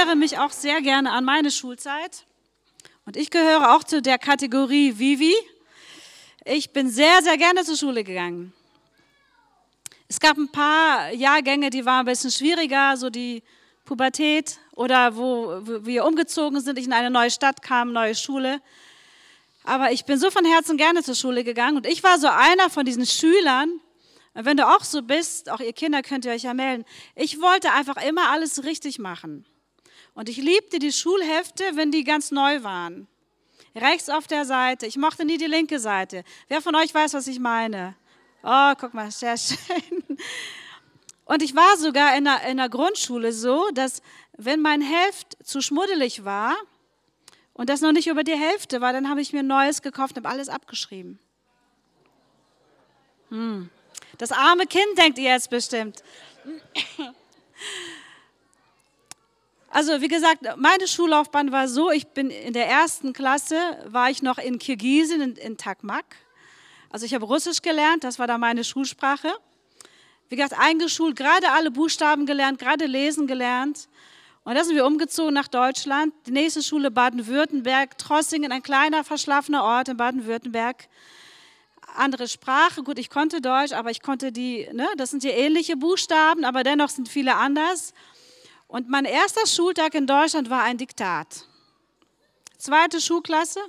Erinnere mich auch sehr gerne an meine Schulzeit. Und ich gehöre auch zu der Kategorie Vivi. Ich bin sehr, sehr gerne zur Schule gegangen. Es gab ein paar Jahrgänge, die waren ein bisschen schwieriger, so die Pubertät oder wo wir umgezogen sind, ich in eine neue Stadt kam, neue Schule. Aber ich bin so von Herzen gerne zur Schule gegangen und ich war so einer von diesen Schülern, wenn du auch so bist, auch ihr Kinder könnt ihr euch ja melden, ich wollte einfach immer alles richtig machen. Und ich liebte die Schulhefte, wenn die ganz neu waren. Rechts auf der Seite. Ich mochte nie die linke Seite. Wer von euch weiß, was ich meine? Oh, guck mal, sehr schön. Und ich war sogar in der, in der Grundschule so, dass wenn mein Heft zu schmuddelig war und das noch nicht über die Hälfte war, dann habe ich mir ein neues gekauft und habe alles abgeschrieben. Hm. Das arme Kind denkt ihr jetzt bestimmt. Also wie gesagt, meine Schullaufbahn war so, ich bin in der ersten Klasse, war ich noch in Kirgisien, in, in Takmak. Also ich habe Russisch gelernt, das war da meine Schulsprache. Wie gesagt, eingeschult, gerade alle Buchstaben gelernt, gerade lesen gelernt. Und da sind wir umgezogen nach Deutschland. Die nächste Schule Baden-Württemberg, Trossingen, ein kleiner, verschlafener Ort in Baden-Württemberg. Andere Sprache, gut, ich konnte Deutsch, aber ich konnte die, ne, das sind ja ähnliche Buchstaben, aber dennoch sind viele anders. Und mein erster Schultag in Deutschland war ein Diktat. Zweite Schulklasse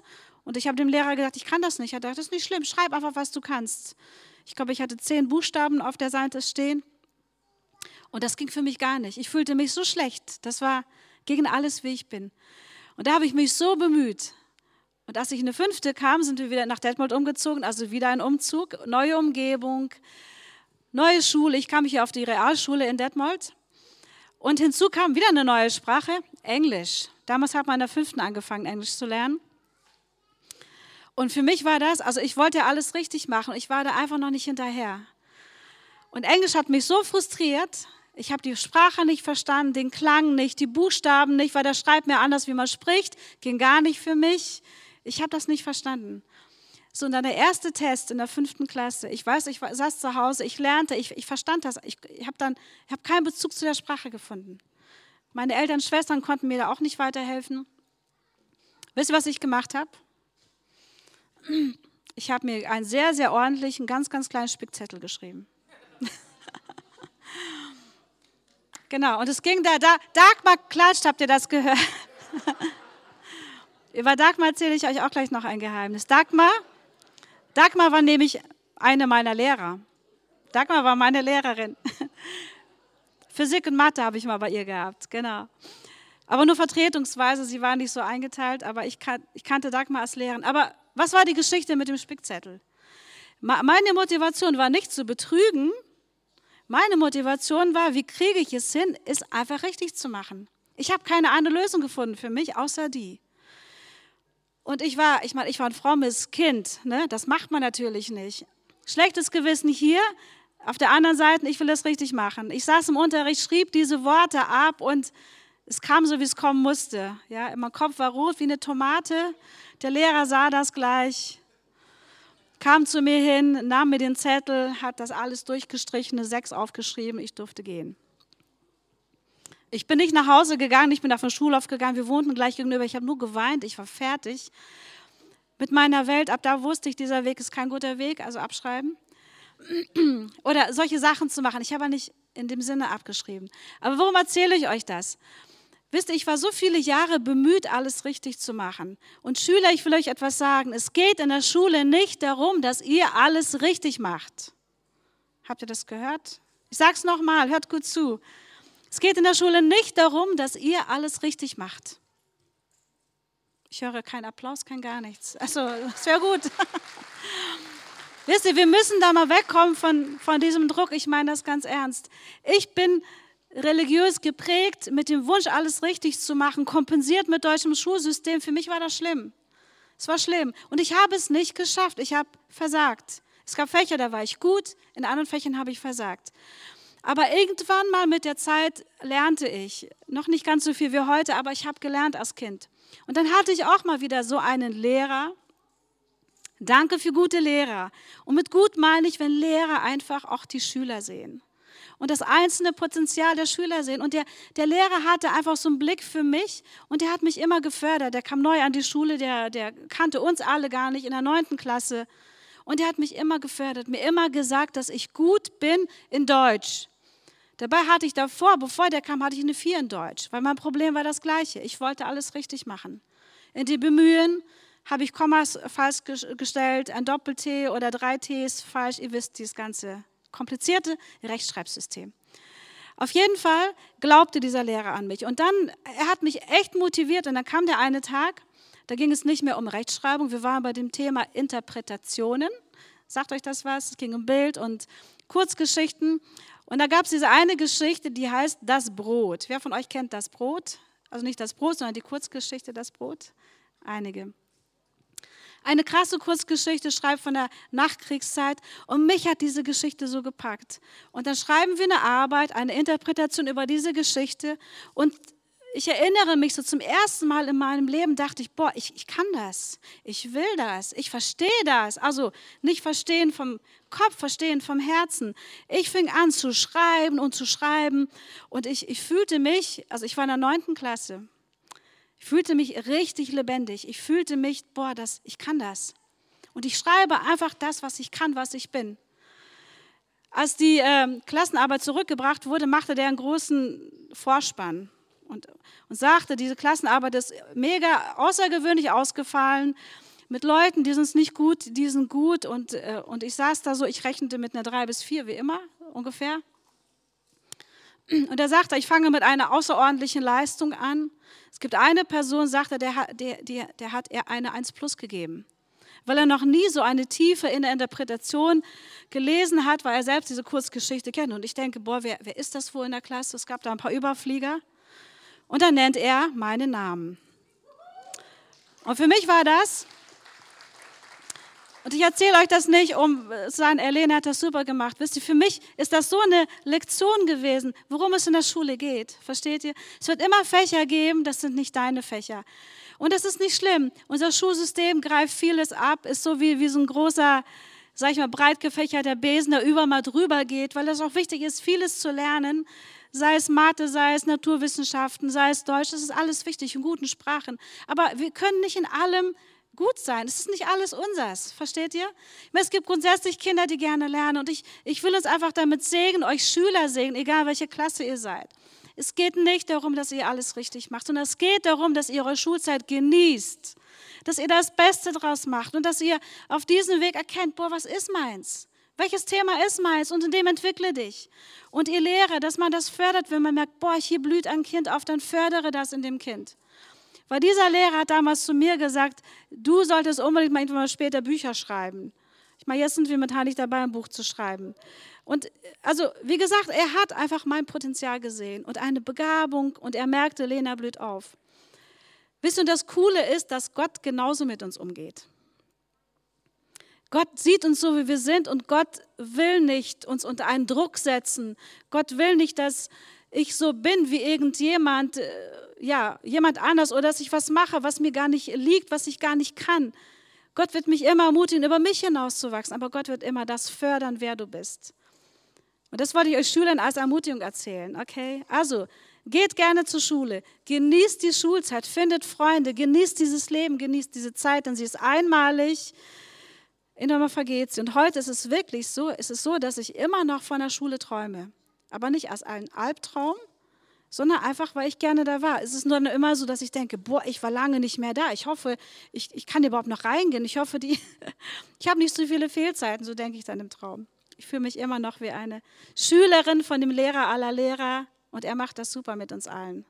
und ich habe dem Lehrer gesagt, ich kann das nicht. Er dachte, das ist nicht schlimm, schreib einfach, was du kannst. Ich glaube, ich hatte zehn Buchstaben auf der Seite stehen. Und das ging für mich gar nicht. Ich fühlte mich so schlecht. Das war gegen alles, wie ich bin. Und da habe ich mich so bemüht. Und als ich in eine fünfte kam, sind wir wieder nach Detmold umgezogen, also wieder ein Umzug, neue Umgebung, neue Schule. Ich kam hier auf die Realschule in Detmold. Und hinzu kam wieder eine neue Sprache, Englisch. Damals hat man in der fünften angefangen, Englisch zu lernen. Und für mich war das, also ich wollte alles richtig machen, ich war da einfach noch nicht hinterher. Und Englisch hat mich so frustriert, ich habe die Sprache nicht verstanden, den Klang nicht, die Buchstaben nicht, weil der schreibt mir anders, wie man spricht, ging gar nicht für mich. Ich habe das nicht verstanden. So, und dann der erste Test in der fünften Klasse. Ich weiß, ich saß zu Hause, ich lernte, ich, ich verstand das. Ich, ich habe dann, ich habe keinen Bezug zu der Sprache gefunden. Meine Eltern, Schwestern konnten mir da auch nicht weiterhelfen. Wisst ihr, was ich gemacht habe? Ich habe mir einen sehr, sehr ordentlichen, ganz, ganz kleinen Spickzettel geschrieben. genau, und es ging da, da, Dagmar klatscht, habt ihr das gehört? Über Dagmar erzähle ich euch auch gleich noch ein Geheimnis. Dagmar Dagmar war nämlich eine meiner Lehrer. Dagmar war meine Lehrerin. Physik und Mathe habe ich mal bei ihr gehabt, genau. Aber nur vertretungsweise, sie war nicht so eingeteilt, aber ich, kan ich kannte Dagmar als Lehrerin. Aber was war die Geschichte mit dem Spickzettel? Meine Motivation war nicht zu betrügen. Meine Motivation war, wie kriege ich es hin, es einfach richtig zu machen. Ich habe keine andere Lösung gefunden für mich, außer die. Und ich war, ich meine, ich war ein frommes Kind, ne? das macht man natürlich nicht. Schlechtes Gewissen hier, auf der anderen Seite, ich will das richtig machen. Ich saß im Unterricht, schrieb diese Worte ab und es kam so, wie es kommen musste. Ja, mein Kopf war rot wie eine Tomate. Der Lehrer sah das gleich, kam zu mir hin, nahm mir den Zettel, hat das alles durchgestrichen, eine Sechs aufgeschrieben, ich durfte gehen. Ich bin nicht nach Hause gegangen, ich bin auf den Schulhof gegangen, wir wohnten gleich gegenüber, ich habe nur geweint, ich war fertig mit meiner Welt. Ab da wusste ich, dieser Weg ist kein guter Weg, also abschreiben. Oder solche Sachen zu machen. Ich habe nicht in dem Sinne abgeschrieben. Aber warum erzähle ich euch das? Wisst ihr, ich war so viele Jahre bemüht, alles richtig zu machen. Und Schüler, ich will euch etwas sagen. Es geht in der Schule nicht darum, dass ihr alles richtig macht. Habt ihr das gehört? Ich sage es nochmal, hört gut zu. Es geht in der Schule nicht darum, dass ihr alles richtig macht. Ich höre keinen Applaus, kein gar nichts. Also, das wäre gut. Wisst ihr, wir müssen da mal wegkommen von, von diesem Druck. Ich meine das ganz ernst. Ich bin religiös geprägt, mit dem Wunsch, alles richtig zu machen, kompensiert mit deutschem Schulsystem. Für mich war das schlimm. Es war schlimm. Und ich habe es nicht geschafft. Ich habe versagt. Es gab Fächer, da war ich gut, in anderen Fächern habe ich versagt. Aber irgendwann mal mit der Zeit lernte ich, noch nicht ganz so viel wie heute, aber ich habe gelernt als Kind. Und dann hatte ich auch mal wieder so einen Lehrer. Danke für gute Lehrer. Und mit gut meine ich, wenn Lehrer einfach auch die Schüler sehen und das einzelne Potenzial der Schüler sehen. Und der, der Lehrer hatte einfach so einen Blick für mich und der hat mich immer gefördert. Der kam neu an die Schule, der, der kannte uns alle gar nicht in der neunten Klasse. Und der hat mich immer gefördert, mir immer gesagt, dass ich gut bin in Deutsch. Dabei hatte ich davor, bevor der kam, hatte ich eine Vier in Deutsch, weil mein Problem war das gleiche. Ich wollte alles richtig machen. In die Bemühen habe ich Kommas falsch gestellt, ein Doppel-T oder drei Ts falsch. Ihr wisst dieses ganze komplizierte Rechtschreibsystem. Auf jeden Fall glaubte dieser Lehrer an mich. Und dann, er hat mich echt motiviert. Und dann kam der eine Tag, da ging es nicht mehr um Rechtschreibung. Wir waren bei dem Thema Interpretationen. Sagt euch das was? Es ging um Bild und Kurzgeschichten. Und da gab es diese eine Geschichte, die heißt Das Brot. Wer von euch kennt das Brot? Also nicht das Brot, sondern die Kurzgeschichte Das Brot? Einige eine krasse Kurzgeschichte schreibt von der Nachkriegszeit und mich hat diese Geschichte so gepackt. Und dann schreiben wir eine Arbeit, eine Interpretation über diese Geschichte und ich erinnere mich so zum ersten Mal in meinem Leben, dachte ich, boah, ich, ich kann das, ich will das, ich verstehe das. Also nicht verstehen vom Kopf, verstehen vom Herzen. Ich fing an zu schreiben und zu schreiben und ich, ich fühlte mich, also ich war in der neunten Klasse, ich fühlte mich richtig lebendig. Ich fühlte mich, boah, das, ich kann das. Und ich schreibe einfach das, was ich kann, was ich bin. Als die äh, Klassenarbeit zurückgebracht wurde, machte der einen großen Vorspann und, und sagte, diese Klassenarbeit ist mega außergewöhnlich ausgefallen mit Leuten, die sind nicht gut, die sind gut. Und, äh, und ich saß da so, ich rechnete mit einer drei bis vier, wie immer ungefähr. Und er sagte, ich fange mit einer außerordentlichen Leistung an. Es gibt eine Person, sagte, der, der, der, der hat er eine 1 plus gegeben. Weil er noch nie so eine Tiefe in der Interpretation gelesen hat, weil er selbst diese Kurzgeschichte kennt. Und ich denke, boah, wer, wer ist das wohl in der Klasse? Es gab da ein paar Überflieger. Und dann nennt er meinen Namen. Und für mich war das, und ich erzähle euch das nicht, um zu sagen, Elena hat das super gemacht. Wisst ihr, für mich ist das so eine Lektion gewesen, worum es in der Schule geht. Versteht ihr? Es wird immer Fächer geben, das sind nicht deine Fächer. Und das ist nicht schlimm. Unser Schulsystem greift vieles ab, ist so wie, wie so ein großer, sag ich mal, breit gefächerter Besen, der über mal drüber geht, weil es auch wichtig ist, vieles zu lernen. Sei es Mathe, sei es Naturwissenschaften, sei es Deutsch, das ist alles wichtig in guten Sprachen. Aber wir können nicht in allem gut sein. Es ist nicht alles unseres, versteht ihr? Es gibt grundsätzlich Kinder, die gerne lernen und ich, ich will uns einfach damit segnen, euch Schüler segnen, egal welche Klasse ihr seid. Es geht nicht darum, dass ihr alles richtig macht, sondern es geht darum, dass ihr eure Schulzeit genießt, dass ihr das Beste draus macht und dass ihr auf diesem Weg erkennt, boah, was ist meins? Welches Thema ist meins? Und in dem entwickle dich. Und ihr Lehrer, dass man das fördert, wenn man merkt, boah, hier blüht ein Kind auf, dann fördere das in dem Kind. Weil dieser Lehrer hat damals zu mir gesagt, du solltest unbedingt mal irgendwann später Bücher schreiben. Ich meine, jetzt sind wir mit Heilig dabei, ein Buch zu schreiben. Und also, wie gesagt, er hat einfach mein Potenzial gesehen und eine Begabung und er merkte, Lena blüht auf. Wisst ihr, das Coole ist, dass Gott genauso mit uns umgeht. Gott sieht uns so, wie wir sind und Gott will nicht uns unter einen Druck setzen. Gott will nicht, dass ich so bin wie irgendjemand, äh, ja, jemand anders oder dass ich was mache, was mir gar nicht liegt, was ich gar nicht kann. Gott wird mich immer ermutigen, über mich hinauszuwachsen, aber Gott wird immer das fördern, wer du bist. Und das wollte ich euch Schülern als Ermutigung erzählen, okay? Also, geht gerne zur Schule, genießt die Schulzeit, findet Freunde, genießt dieses Leben, genießt diese Zeit, denn sie ist einmalig, immer vergeht sie. Und heute ist es wirklich so, ist es so, dass ich immer noch von der Schule träume, aber nicht als einen Albtraum, sondern einfach, weil ich gerne da war. Es ist nur immer so, dass ich denke, boah, ich war lange nicht mehr da. Ich hoffe, ich, ich kann überhaupt noch reingehen. Ich hoffe, die, ich habe nicht so viele Fehlzeiten, so denke ich dann im Traum. Ich fühle mich immer noch wie eine Schülerin von dem Lehrer aller Lehrer und er macht das super mit uns allen.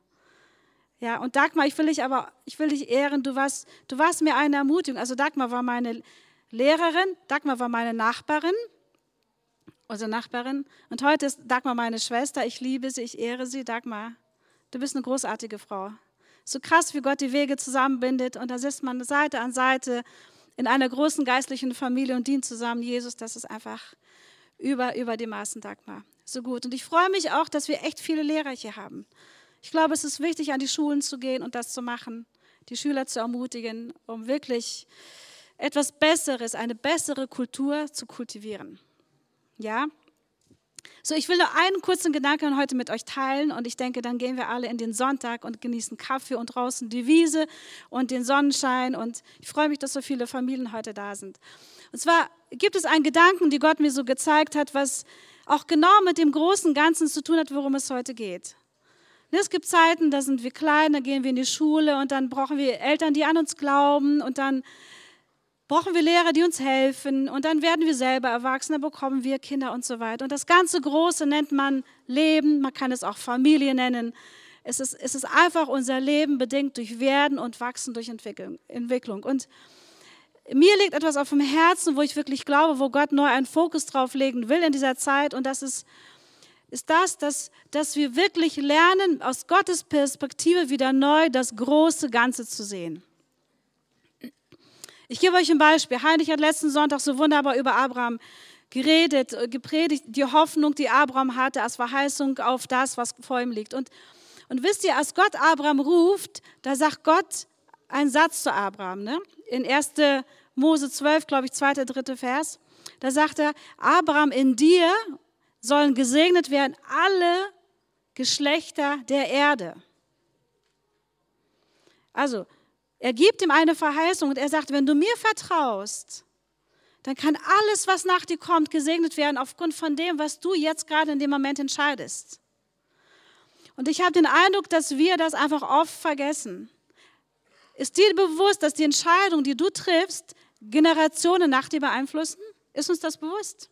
Ja, und Dagmar, ich will dich aber, ich will dich ehren, du warst, du warst mir eine Ermutigung. Also Dagmar war meine Lehrerin, Dagmar war meine Nachbarin unsere Nachbarin. Und heute ist Dagmar meine Schwester. Ich liebe sie, ich ehre sie. Dagmar, du bist eine großartige Frau. So krass, wie Gott die Wege zusammenbindet. Und da sitzt man Seite an Seite in einer großen geistlichen Familie und dient zusammen Jesus. Das ist einfach über, über die Maßen, Dagmar. So gut. Und ich freue mich auch, dass wir echt viele Lehrer hier haben. Ich glaube, es ist wichtig, an die Schulen zu gehen und das zu machen, die Schüler zu ermutigen, um wirklich etwas Besseres, eine bessere Kultur zu kultivieren. Ja? So, ich will nur einen kurzen Gedanken heute mit euch teilen und ich denke, dann gehen wir alle in den Sonntag und genießen Kaffee und draußen die Wiese und den Sonnenschein und ich freue mich, dass so viele Familien heute da sind. Und zwar gibt es einen Gedanken, die Gott mir so gezeigt hat, was auch genau mit dem großen Ganzen zu tun hat, worum es heute geht. Es gibt Zeiten, da sind wir klein, da gehen wir in die Schule und dann brauchen wir Eltern, die an uns glauben und dann brauchen wir Lehrer, die uns helfen und dann werden wir selber Erwachsene, bekommen wir Kinder und so weiter. Und das ganze Große nennt man Leben, man kann es auch Familie nennen. Es ist, es ist einfach unser Leben bedingt durch Werden und Wachsen durch Entwicklung. Entwicklung. Und mir liegt etwas auf dem Herzen, wo ich wirklich glaube, wo Gott neu einen Fokus drauf legen will in dieser Zeit und das ist, ist das, dass, dass wir wirklich lernen, aus Gottes Perspektive wieder neu das große Ganze zu sehen. Ich gebe euch ein Beispiel. Heinrich hat letzten Sonntag so wunderbar über Abraham geredet, äh, gepredigt, die Hoffnung, die Abraham hatte als Verheißung auf das, was vor ihm liegt. Und, und wisst ihr, als Gott Abraham ruft, da sagt Gott einen Satz zu Abraham. Ne? In 1. Mose 12, glaube ich, zweiter, dritter Vers. Da sagt er, Abraham, in dir sollen gesegnet werden alle Geschlechter der Erde. Also, er gibt ihm eine Verheißung und er sagt, wenn du mir vertraust, dann kann alles, was nach dir kommt, gesegnet werden aufgrund von dem, was du jetzt gerade in dem Moment entscheidest. Und ich habe den Eindruck, dass wir das einfach oft vergessen. Ist dir bewusst, dass die Entscheidung, die du triffst, Generationen nach dir beeinflussen? Ist uns das bewusst?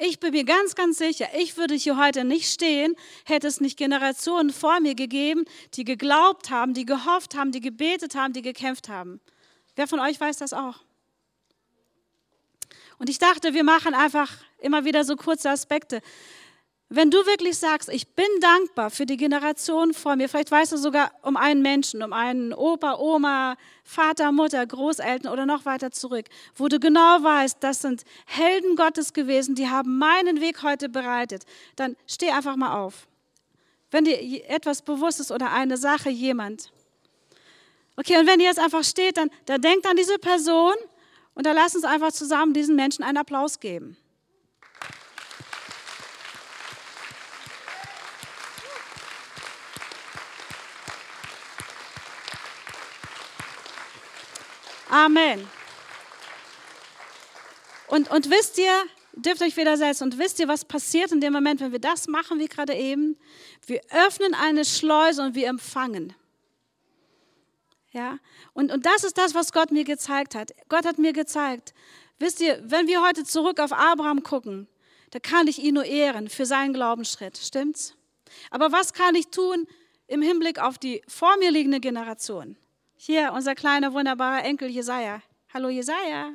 Ich bin mir ganz, ganz sicher, ich würde hier heute nicht stehen, hätte es nicht Generationen vor mir gegeben, die geglaubt haben, die gehofft haben, die gebetet haben, die gekämpft haben. Wer von euch weiß das auch? Und ich dachte, wir machen einfach immer wieder so kurze Aspekte. Wenn du wirklich sagst, ich bin dankbar für die Generation vor mir, vielleicht weißt du sogar um einen Menschen, um einen Opa, Oma, Vater, Mutter, Großeltern oder noch weiter zurück, wo du genau weißt, das sind Helden Gottes gewesen, die haben meinen Weg heute bereitet, dann steh einfach mal auf. Wenn dir etwas bewusst ist oder eine Sache, jemand. Okay, und wenn ihr jetzt einfach steht, dann, dann denkt an diese Person und dann lass uns einfach zusammen diesen Menschen einen Applaus geben. Amen. Und, und wisst ihr, dürft euch widersetzen, und wisst ihr, was passiert in dem Moment, wenn wir das machen, wie gerade eben? Wir öffnen eine Schleuse und wir empfangen. Ja? Und, und das ist das, was Gott mir gezeigt hat. Gott hat mir gezeigt, wisst ihr, wenn wir heute zurück auf Abraham gucken, da kann ich ihn nur ehren für seinen Glaubensschritt, stimmt's? Aber was kann ich tun im Hinblick auf die vor mir liegende Generation? Hier, unser kleiner, wunderbarer Enkel Jesaja. Hallo Jesaja.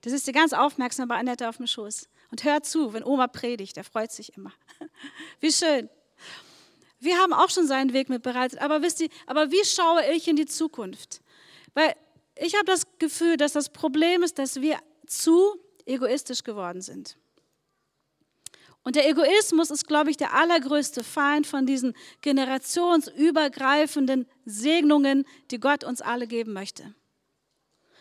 Das ist die ganz aufmerksam bei Annette auf dem Schoß. Und hört zu, wenn Oma predigt, der freut sich immer. Wie schön. Wir haben auch schon seinen Weg mitbereitet, aber wisst ihr, aber wie schaue ich in die Zukunft? Weil ich habe das Gefühl, dass das Problem ist, dass wir zu egoistisch geworden sind. Und der Egoismus ist, glaube ich, der allergrößte Feind von diesen generationsübergreifenden Segnungen, die Gott uns alle geben möchte.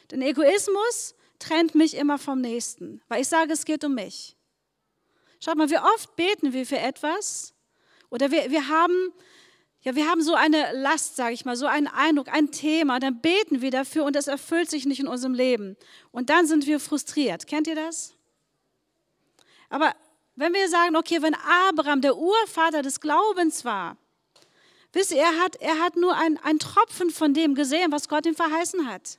Denn Egoismus trennt mich immer vom Nächsten, weil ich sage, es geht um mich. Schaut mal, wie oft beten wir für etwas oder wir, wir haben ja, wir haben so eine Last, sage ich mal, so einen Eindruck, ein Thema, dann beten wir dafür und es erfüllt sich nicht in unserem Leben. Und dann sind wir frustriert. Kennt ihr das? Aber wenn wir sagen, okay, wenn Abraham der Urvater des Glaubens war, wisst ihr, er hat, er hat nur ein, ein Tropfen von dem gesehen, was Gott ihm verheißen hat.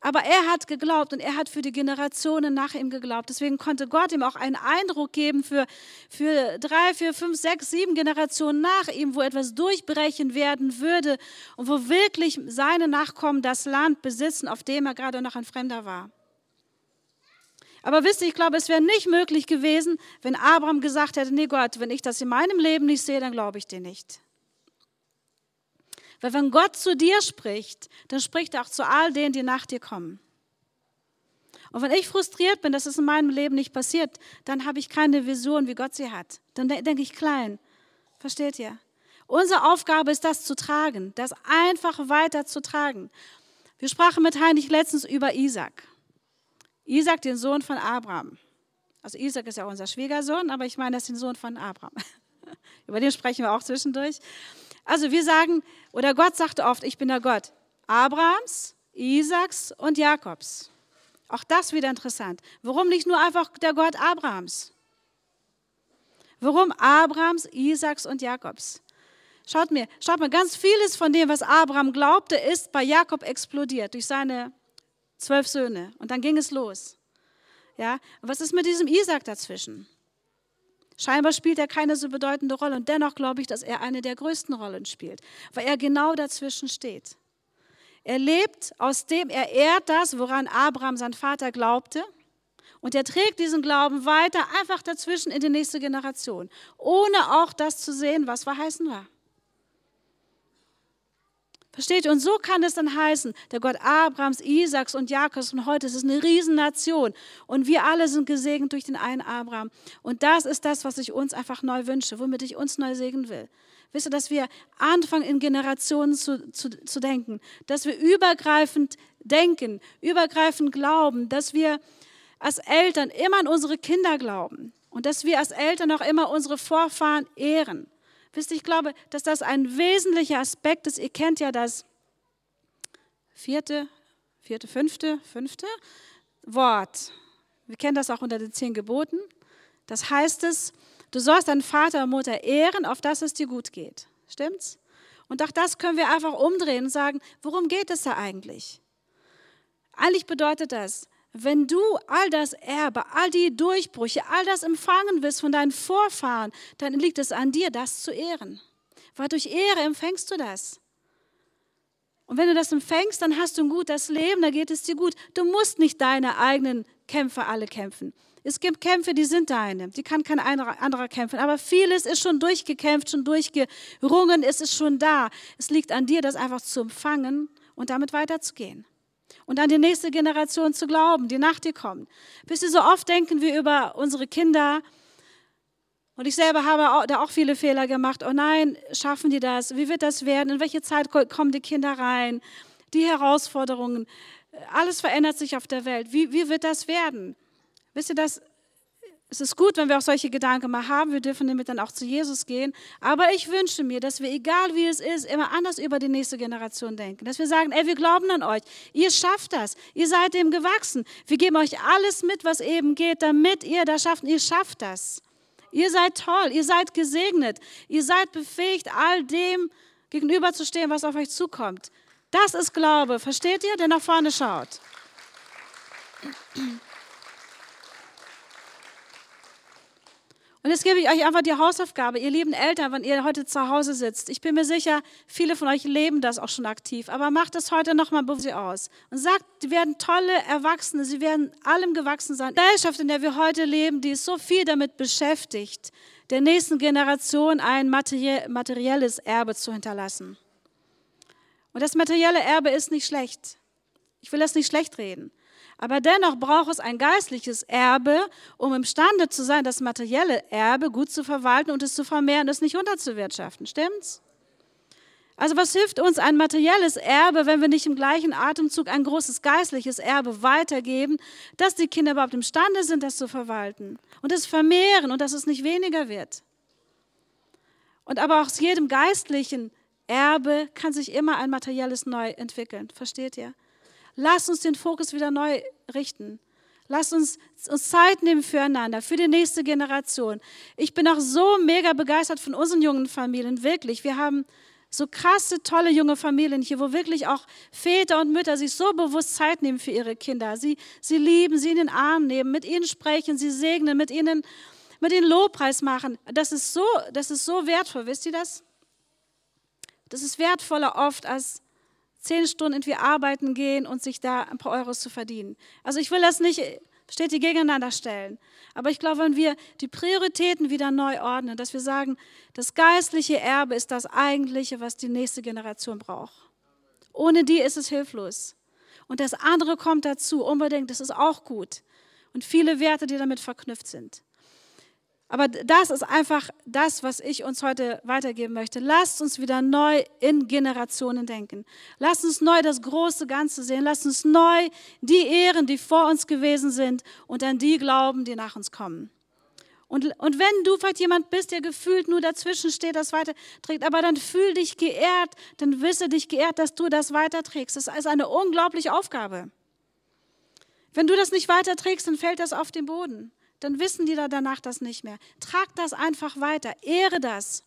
Aber er hat geglaubt und er hat für die Generationen nach ihm geglaubt. Deswegen konnte Gott ihm auch einen Eindruck geben für, für drei, vier, fünf, sechs, sieben Generationen nach ihm, wo etwas durchbrechen werden würde und wo wirklich seine Nachkommen das Land besitzen, auf dem er gerade noch ein Fremder war. Aber wisst ihr, ich glaube, es wäre nicht möglich gewesen, wenn Abraham gesagt hätte, nee Gott, wenn ich das in meinem Leben nicht sehe, dann glaube ich dir nicht. Weil wenn Gott zu dir spricht, dann spricht er auch zu all denen, die nach dir kommen. Und wenn ich frustriert bin, dass es in meinem Leben nicht passiert, dann habe ich keine Vision, wie Gott sie hat. Dann denke ich klein. Versteht ihr? Unsere Aufgabe ist, das zu tragen, das einfach weiter zu tragen. Wir sprachen mit Heinrich letztens über Isaac. Isaac, den Sohn von Abraham. Also Isaac ist ja unser Schwiegersohn, aber ich meine, das ist der Sohn von Abraham. über den sprechen wir auch zwischendurch. Also wir sagen, oder Gott sagte oft, ich bin der Gott Abrahams, Isaaks und Jakobs. Auch das wieder interessant. Warum nicht nur einfach der Gott Abrahams? Warum Abrahams, Isaaks und Jakobs? Schaut mir, schaut mal, ganz vieles von dem, was Abraham glaubte, ist bei Jakob explodiert durch seine zwölf Söhne. Und dann ging es los. Ja, was ist mit diesem Isaak dazwischen? Scheinbar spielt er keine so bedeutende Rolle und dennoch glaube ich, dass er eine der größten Rollen spielt, weil er genau dazwischen steht. Er lebt aus dem, er ehrt das, woran Abraham, sein Vater, glaubte. Und er trägt diesen Glauben weiter, einfach dazwischen in die nächste Generation, ohne auch das zu sehen, was verheißen war. Versteht? Und so kann es dann heißen, der Gott Abrahams, Isaaks und Jakobs von heute, es ist eine Riesennation und wir alle sind gesegnet durch den einen Abraham. Und das ist das, was ich uns einfach neu wünsche, womit ich uns neu segnen will. Wisst ihr, dass wir anfangen, in Generationen zu, zu, zu denken, dass wir übergreifend denken, übergreifend glauben, dass wir als Eltern immer an unsere Kinder glauben und dass wir als Eltern auch immer unsere Vorfahren ehren. Wisst ihr, ich glaube, dass das ein wesentlicher Aspekt ist. Ihr kennt ja das vierte, vierte, fünfte, fünfte Wort. Wir kennen das auch unter den zehn Geboten. Das heißt es, du sollst deinen Vater und Mutter ehren, auf dass es dir gut geht. Stimmt's? Und auch das können wir einfach umdrehen und sagen, worum geht es da eigentlich? Eigentlich bedeutet das, wenn du all das Erbe, all die Durchbrüche, all das empfangen wirst von deinen Vorfahren, dann liegt es an dir, das zu ehren. Weil durch Ehre empfängst du das. Und wenn du das empfängst, dann hast du ein gutes Leben, dann geht es dir gut. Du musst nicht deine eigenen Kämpfe alle kämpfen. Es gibt Kämpfe, die sind deine, die kann kein anderer kämpfen. Aber vieles ist schon durchgekämpft, schon durchgerungen, es ist schon da. Es liegt an dir, das einfach zu empfangen und damit weiterzugehen und an die nächste Generation zu glauben, die nach dir kommt. Wisst ihr, so oft denken wir über unsere Kinder, und ich selber habe da auch viele Fehler gemacht. Oh nein, schaffen die das? Wie wird das werden? In welche Zeit kommen die Kinder rein? Die Herausforderungen. Alles verändert sich auf der Welt. Wie, wie wird das werden? Wisst ihr, das es ist gut, wenn wir auch solche Gedanken mal haben. Wir dürfen damit dann auch zu Jesus gehen. Aber ich wünsche mir, dass wir, egal wie es ist, immer anders über die nächste Generation denken. Dass wir sagen, ey, wir glauben an euch. Ihr schafft das. Ihr seid dem gewachsen. Wir geben euch alles mit, was eben geht, damit ihr das schafft. Ihr schafft das. Ihr seid toll. Ihr seid gesegnet. Ihr seid befähigt, all dem gegenüberzustehen, was auf euch zukommt. Das ist Glaube. Versteht ihr? Der nach vorne schaut. Und jetzt gebe ich euch einfach die Hausaufgabe, ihr lieben Eltern, wenn ihr heute zu Hause sitzt. Ich bin mir sicher, viele von euch leben das auch schon aktiv. Aber macht es heute nochmal bewusst aus. Und sagt, die werden tolle Erwachsene, sie werden allem gewachsen sein. Die Gesellschaft, in der wir heute leben, die ist so viel damit beschäftigt, der nächsten Generation ein materielles Erbe zu hinterlassen. Und das materielle Erbe ist nicht schlecht. Ich will das nicht schlecht reden. Aber dennoch braucht es ein geistliches Erbe, um imstande zu sein, das materielle Erbe gut zu verwalten und es zu vermehren es nicht unterzuwirtschaften. Stimmt's? Also was hilft uns ein materielles Erbe, wenn wir nicht im gleichen Atemzug ein großes geistliches Erbe weitergeben, dass die Kinder überhaupt imstande sind, das zu verwalten und es vermehren und dass es nicht weniger wird. Und aber aus jedem geistlichen Erbe kann sich immer ein materielles neu entwickeln. Versteht ihr? Lass uns den Fokus wieder neu richten. Lass uns, uns Zeit nehmen füreinander, für die nächste Generation. Ich bin auch so mega begeistert von unseren jungen Familien, wirklich. Wir haben so krasse, tolle junge Familien hier, wo wirklich auch Väter und Mütter sich so bewusst Zeit nehmen für ihre Kinder. Sie, sie lieben, sie in den Arm nehmen, mit ihnen sprechen, sie segnen, mit ihnen, mit ihnen Lobpreis machen. Das ist so, das ist so wertvoll, wisst ihr das? Das ist wertvoller oft als zehn Stunden irgendwie arbeiten gehen und sich da ein paar Euros zu verdienen. Also ich will das nicht Steht die gegeneinander stellen. Aber ich glaube, wenn wir die Prioritäten wieder neu ordnen, dass wir sagen, das geistliche Erbe ist das eigentliche, was die nächste Generation braucht. Ohne die ist es hilflos. Und das andere kommt dazu, unbedingt, das ist auch gut. Und viele Werte, die damit verknüpft sind. Aber das ist einfach das, was ich uns heute weitergeben möchte. Lasst uns wieder neu in Generationen denken. Lasst uns neu das große Ganze sehen. Lasst uns neu die ehren, die vor uns gewesen sind und an die glauben, die nach uns kommen. Und, und wenn du vielleicht jemand bist, der gefühlt nur dazwischen steht, das weiterträgt, aber dann fühl dich geehrt, dann wisse dich geehrt, dass du das weiterträgst. Das ist eine unglaubliche Aufgabe. Wenn du das nicht weiterträgst, dann fällt das auf den Boden dann wissen die da danach das nicht mehr. Trag das einfach weiter. Ehre das.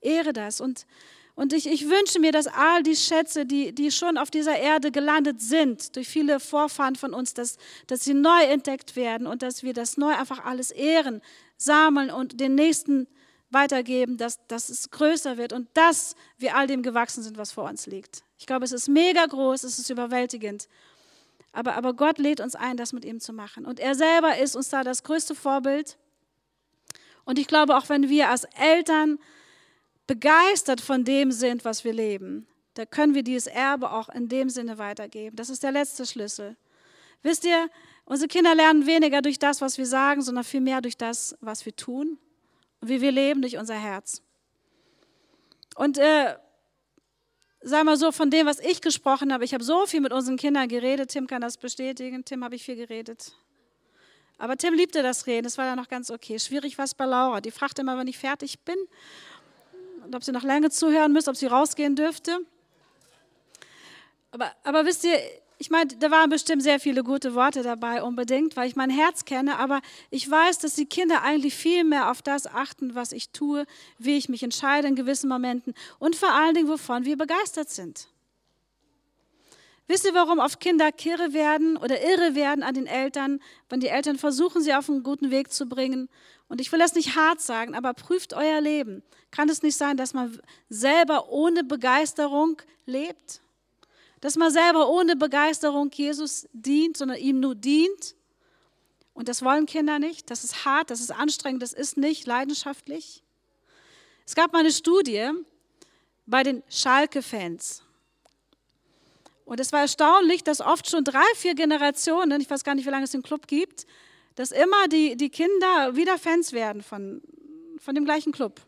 Ehre das. Und, und ich, ich wünsche mir, dass all die Schätze, die, die schon auf dieser Erde gelandet sind, durch viele Vorfahren von uns, dass, dass sie neu entdeckt werden und dass wir das neu einfach alles ehren, sammeln und den Nächsten weitergeben, dass, dass es größer wird und dass wir all dem gewachsen sind, was vor uns liegt. Ich glaube, es ist mega groß, es ist überwältigend. Aber, aber Gott lädt uns ein, das mit ihm zu machen. Und er selber ist uns da das größte Vorbild. Und ich glaube, auch wenn wir als Eltern begeistert von dem sind, was wir leben, da können wir dieses Erbe auch in dem Sinne weitergeben. Das ist der letzte Schlüssel. Wisst ihr, unsere Kinder lernen weniger durch das, was wir sagen, sondern vielmehr durch das, was wir tun und wie wir leben durch unser Herz. Und äh, sag mal so, von dem, was ich gesprochen habe, ich habe so viel mit unseren Kindern geredet, Tim kann das bestätigen, Tim habe ich viel geredet. Aber Tim liebte das Reden, das war dann noch ganz okay. Schwierig war es bei Laura, die fragte immer, wann ich fertig bin und ob sie noch lange zuhören müsste, ob sie rausgehen dürfte. Aber, aber wisst ihr, ich meine, da waren bestimmt sehr viele gute Worte dabei, unbedingt, weil ich mein Herz kenne, aber ich weiß, dass die Kinder eigentlich viel mehr auf das achten, was ich tue, wie ich mich entscheide in gewissen Momenten und vor allen Dingen, wovon wir begeistert sind. Wisst ihr, warum oft Kinder kirre werden oder irre werden an den Eltern, wenn die Eltern versuchen, sie auf einen guten Weg zu bringen? Und ich will das nicht hart sagen, aber prüft euer Leben. Kann es nicht sein, dass man selber ohne Begeisterung lebt? Dass man selber ohne Begeisterung Jesus dient, sondern ihm nur dient. Und das wollen Kinder nicht. Das ist hart, das ist anstrengend, das ist nicht leidenschaftlich. Es gab mal eine Studie bei den Schalke-Fans. Und es war erstaunlich, dass oft schon drei, vier Generationen, ich weiß gar nicht, wie lange es den Club gibt, dass immer die, die Kinder wieder Fans werden von, von dem gleichen Club.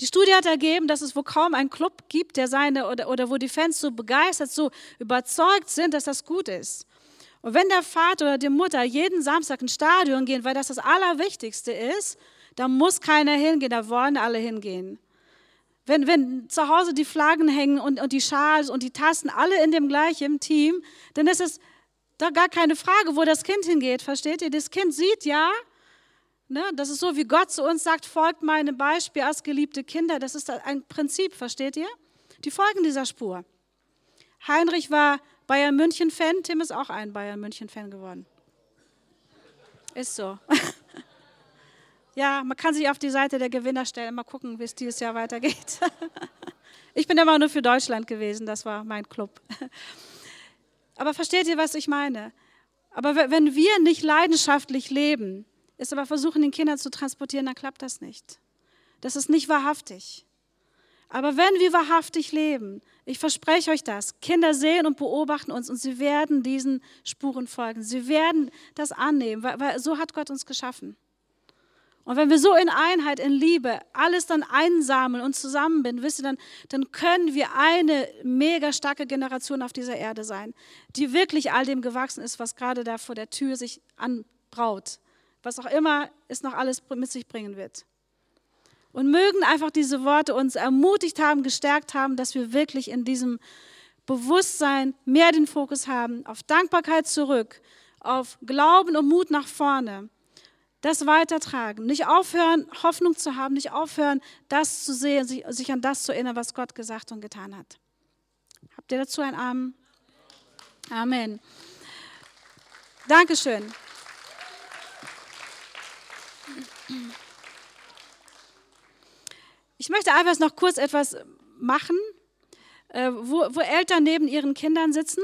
Die Studie hat ergeben, dass es wohl kaum einen Club gibt, der seine oder, oder wo die Fans so begeistert, so überzeugt sind, dass das gut ist. Und wenn der Vater oder die Mutter jeden Samstag ins Stadion gehen, weil das das Allerwichtigste ist, dann muss keiner hingehen, da wollen alle hingehen. Wenn, wenn zu Hause die Flaggen hängen und, und die Schals und die Tassen alle in dem gleichen Team, dann ist es da gar keine Frage, wo das Kind hingeht, versteht ihr? Das Kind sieht ja, Ne? Das ist so, wie Gott zu uns sagt, folgt meinem Beispiel als geliebte Kinder. Das ist ein Prinzip, versteht ihr? Die folgen dieser Spur. Heinrich war Bayern München-Fan, Tim ist auch ein Bayern München-Fan geworden. Ist so. ja, man kann sich auf die Seite der Gewinner stellen, mal gucken, wie es dieses Jahr weitergeht. ich bin immer nur für Deutschland gewesen, das war mein Club. Aber versteht ihr, was ich meine? Aber wenn wir nicht leidenschaftlich leben, ist aber versuchen, den Kindern zu transportieren, dann klappt das nicht. Das ist nicht wahrhaftig. Aber wenn wir wahrhaftig leben, ich verspreche euch das, Kinder sehen und beobachten uns und sie werden diesen Spuren folgen. Sie werden das annehmen, weil, weil so hat Gott uns geschaffen. Und wenn wir so in Einheit, in Liebe alles dann einsammeln und zusammenbinden, wisst ihr, dann, dann können wir eine mega starke Generation auf dieser Erde sein, die wirklich all dem gewachsen ist, was gerade da vor der Tür sich anbraut was auch immer es noch alles mit sich bringen wird. Und mögen einfach diese Worte uns ermutigt haben, gestärkt haben, dass wir wirklich in diesem Bewusstsein mehr den Fokus haben, auf Dankbarkeit zurück, auf Glauben und Mut nach vorne, das weitertragen, nicht aufhören, Hoffnung zu haben, nicht aufhören, das zu sehen, sich, sich an das zu erinnern, was Gott gesagt und getan hat. Habt ihr dazu ein Amen? Amen. Dankeschön. Ich möchte einfach noch kurz etwas machen, äh, wo, wo Eltern neben ihren Kindern sitzen.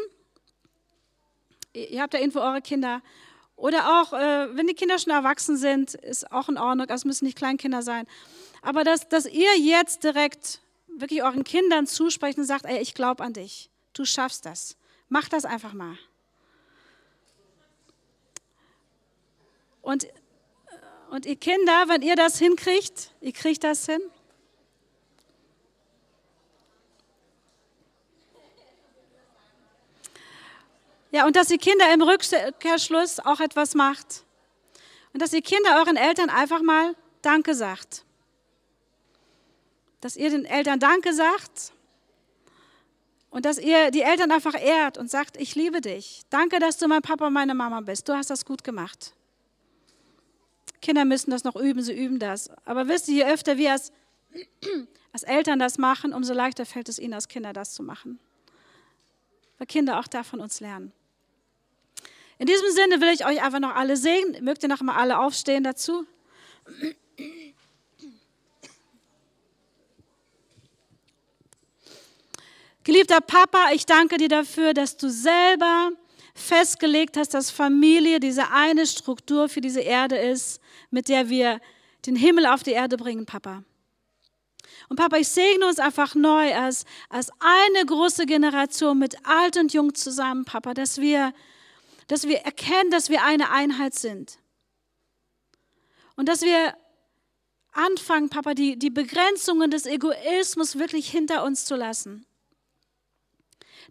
Ihr habt ja irgendwo eure Kinder. Oder auch, äh, wenn die Kinder schon erwachsen sind, ist auch in Ordnung. Es müssen nicht Kleinkinder sein. Aber dass, dass ihr jetzt direkt wirklich euren Kindern zusprecht und sagt, ey, ich glaube an dich. Du schaffst das. Mach das einfach mal. Und, und ihr Kinder, wenn ihr das hinkriegt, ihr kriegt das hin. Ja, und dass ihr Kinder im Rückkehrschluss auch etwas macht. Und dass ihr Kinder euren Eltern einfach mal Danke sagt. Dass ihr den Eltern Danke sagt und dass ihr die Eltern einfach ehrt und sagt, ich liebe dich. Danke, dass du mein Papa und meine Mama bist. Du hast das gut gemacht. Kinder müssen das noch üben, sie üben das. Aber wisst ihr, je öfter wir als, als Eltern das machen, umso leichter fällt es ihnen als Kinder, das zu machen. Weil Kinder auch davon uns lernen. In diesem Sinne will ich euch einfach noch alle sehen. Mögt ihr noch mal alle aufstehen dazu? Geliebter Papa, ich danke dir dafür, dass du selber festgelegt hast, dass Familie diese eine Struktur für diese Erde ist, mit der wir den Himmel auf die Erde bringen, Papa. Und Papa, ich segne uns einfach neu als, als eine große Generation mit alt und jung zusammen, Papa, dass wir, dass wir erkennen, dass wir eine Einheit sind. Und dass wir anfangen, Papa, die, die Begrenzungen des Egoismus wirklich hinter uns zu lassen.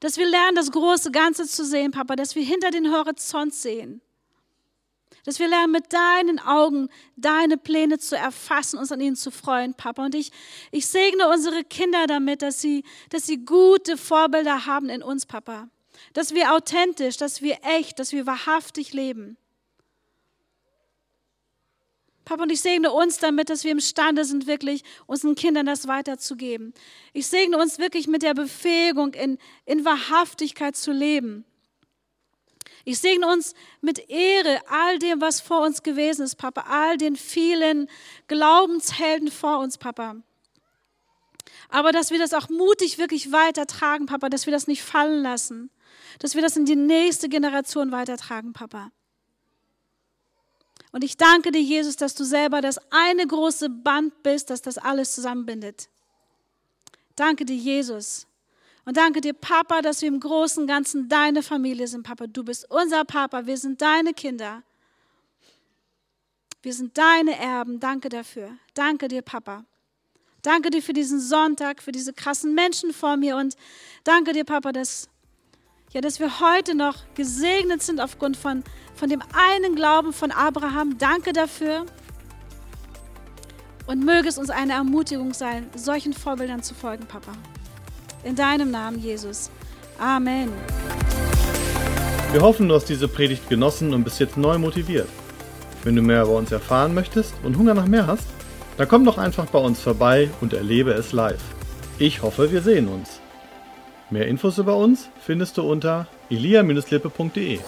Dass wir lernen, das große Ganze zu sehen, Papa, dass wir hinter den Horizont sehen. Dass wir lernen, mit deinen Augen deine Pläne zu erfassen, uns an ihnen zu freuen, Papa. Und ich, ich segne unsere Kinder damit, dass sie, dass sie gute Vorbilder haben in uns, Papa. Dass wir authentisch, dass wir echt, dass wir wahrhaftig leben. Papa, und ich segne uns damit, dass wir imstande sind, wirklich unseren Kindern das weiterzugeben. Ich segne uns wirklich mit der Befähigung, in, in Wahrhaftigkeit zu leben. Ich segne uns mit Ehre all dem, was vor uns gewesen ist, Papa, all den vielen Glaubenshelden vor uns, Papa. Aber dass wir das auch mutig wirklich weitertragen, Papa, dass wir das nicht fallen lassen, dass wir das in die nächste Generation weitertragen, Papa. Und ich danke dir, Jesus, dass du selber das eine große Band bist, das das alles zusammenbindet. Danke dir, Jesus. Und danke dir, Papa, dass wir im Großen und Ganzen deine Familie sind, Papa. Du bist unser Papa, wir sind deine Kinder. Wir sind deine Erben. Danke dafür. Danke dir, Papa. Danke dir für diesen Sonntag, für diese krassen Menschen vor mir und danke dir, Papa, dass ja, dass wir heute noch gesegnet sind aufgrund von, von dem einen Glauben von Abraham. Danke dafür. Und möge es uns eine Ermutigung sein, solchen Vorbildern zu folgen, Papa. In deinem Namen, Jesus. Amen. Wir hoffen, du hast diese Predigt genossen und bist jetzt neu motiviert. Wenn du mehr über uns erfahren möchtest und Hunger nach mehr hast, dann komm doch einfach bei uns vorbei und erlebe es live. Ich hoffe, wir sehen uns. Mehr Infos über uns findest du unter elia-lippe.de.